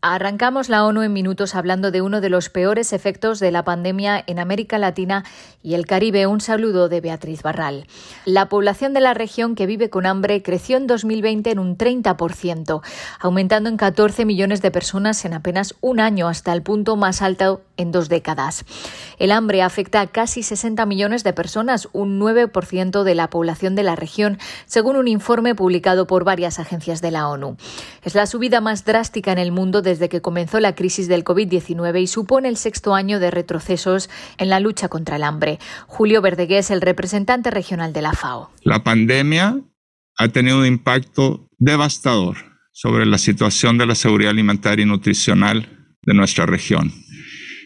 Arrancamos la ONU en minutos hablando de uno de los peores efectos de la pandemia en América Latina y el Caribe. Un saludo de Beatriz Barral. La población de la región que vive con hambre creció en 2020 en un 30%, aumentando en 14 millones de personas en apenas un año hasta el punto más alto en dos décadas. El hambre afecta a casi 60 millones de personas, un 9% de la población de la región, según un informe publicado por varias agencias de la ONU. Es la subida más drástica en el mundo desde que comenzó la crisis del COVID-19 y supone el sexto año de retrocesos en la lucha contra el hambre. Julio Verdegués, el representante regional de la FAO. La pandemia ha tenido un impacto devastador sobre la situación de la seguridad alimentaria y nutricional de nuestra región.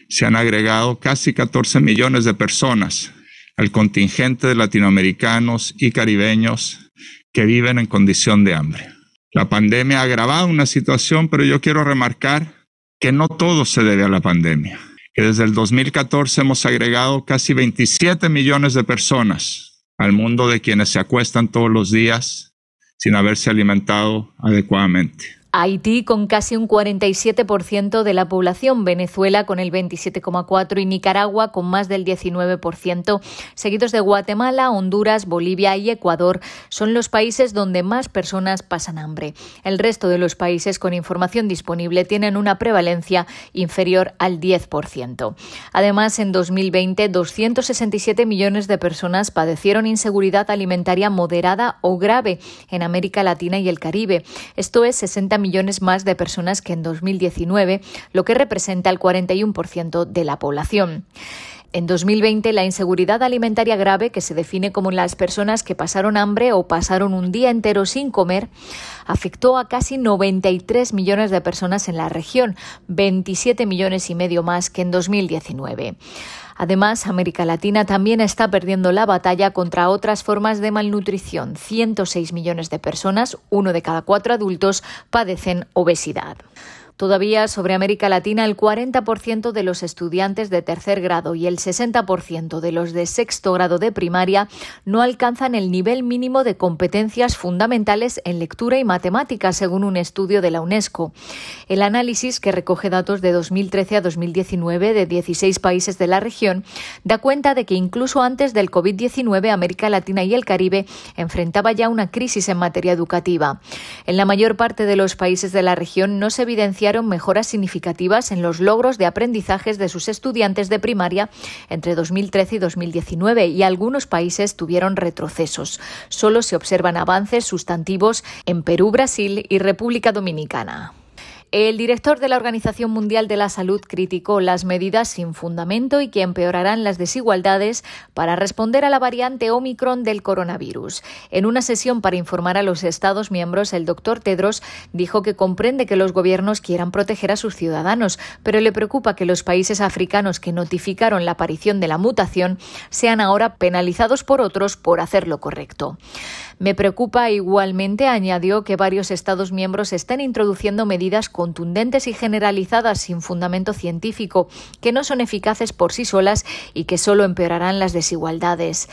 Se han agregado casi 14 millones de personas al contingente de latinoamericanos y caribeños que viven en condición de hambre. La pandemia ha agravado una situación, pero yo quiero remarcar que no todo se debe a la pandemia, que desde el 2014 hemos agregado casi 27 millones de personas al mundo de quienes se acuestan todos los días sin haberse alimentado adecuadamente. Haití con casi un 47% de la población, Venezuela con el 27,4% y Nicaragua con más del 19%, seguidos de Guatemala, Honduras, Bolivia y Ecuador, son los países donde más personas pasan hambre. El resto de los países con información disponible tienen una prevalencia inferior al 10%. Además, en 2020, 267 millones de personas padecieron inseguridad alimentaria moderada o grave en América Latina y el Caribe. Esto es 60 millones más de personas que en 2019, lo que representa el 41% de la población. En 2020, la inseguridad alimentaria grave, que se define como las personas que pasaron hambre o pasaron un día entero sin comer, afectó a casi 93 millones de personas en la región, 27 millones y medio más que en 2019. Además, América Latina también está perdiendo la batalla contra otras formas de malnutrición. 106 millones de personas, uno de cada cuatro adultos, padecen obesidad. Todavía sobre América Latina, el 40% de los estudiantes de tercer grado y el 60% de los de sexto grado de primaria no alcanzan el nivel mínimo de competencias fundamentales en lectura y matemáticas, según un estudio de la UNESCO. El análisis, que recoge datos de 2013 a 2019 de 16 países de la región, da cuenta de que incluso antes del COVID-19 América Latina y el Caribe enfrentaba ya una crisis en materia educativa. En la mayor parte de los países de la región no se evidencia mejoras significativas en los logros de aprendizajes de sus estudiantes de primaria entre 2013 y 2019 y algunos países tuvieron retrocesos. Solo se observan avances sustantivos en Perú, Brasil y República Dominicana. El director de la Organización Mundial de la Salud criticó las medidas sin fundamento y que empeorarán las desigualdades para responder a la variante Omicron del coronavirus. En una sesión para informar a los Estados miembros, el doctor Tedros dijo que comprende que los gobiernos quieran proteger a sus ciudadanos, pero le preocupa que los países africanos que notificaron la aparición de la mutación sean ahora penalizados por otros por hacer lo correcto. Me preocupa igualmente, añadió, que varios Estados miembros estén introduciendo medidas contundentes y generalizadas sin fundamento científico, que no son eficaces por sí solas y que solo empeorarán las desigualdades.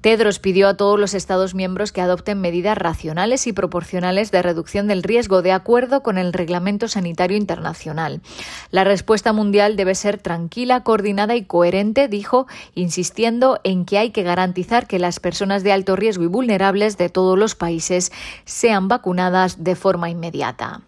Tedros pidió a todos los Estados miembros que adopten medidas racionales y proporcionales de reducción del riesgo de acuerdo con el Reglamento Sanitario Internacional. La respuesta mundial debe ser tranquila, coordinada y coherente, dijo, insistiendo en que hay que garantizar que las personas de alto riesgo y vulnerables de todos los países sean vacunadas de forma inmediata.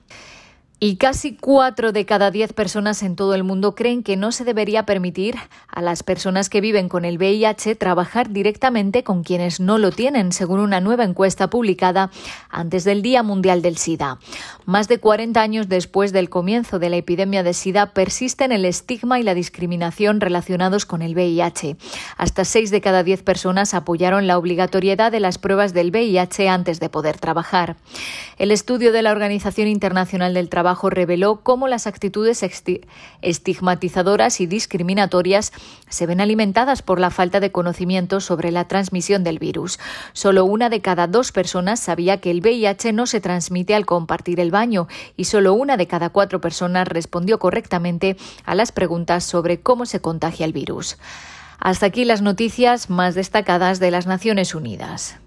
Y casi cuatro de cada diez personas en todo el mundo creen que no se debería permitir a las personas que viven con el VIH trabajar directamente con quienes no lo tienen, según una nueva encuesta publicada antes del Día Mundial del SIDA. Más de 40 años después del comienzo de la epidemia de SIDA persisten el estigma y la discriminación relacionados con el VIH. Hasta seis de cada diez personas apoyaron la obligatoriedad de las pruebas del VIH antes de poder trabajar. El estudio de la Organización Internacional del Reveló cómo las actitudes estigmatizadoras y discriminatorias se ven alimentadas por la falta de conocimiento sobre la transmisión del virus. Solo una de cada dos personas sabía que el VIH no se transmite al compartir el baño y solo una de cada cuatro personas respondió correctamente a las preguntas sobre cómo se contagia el virus. Hasta aquí las noticias más destacadas de las Naciones Unidas.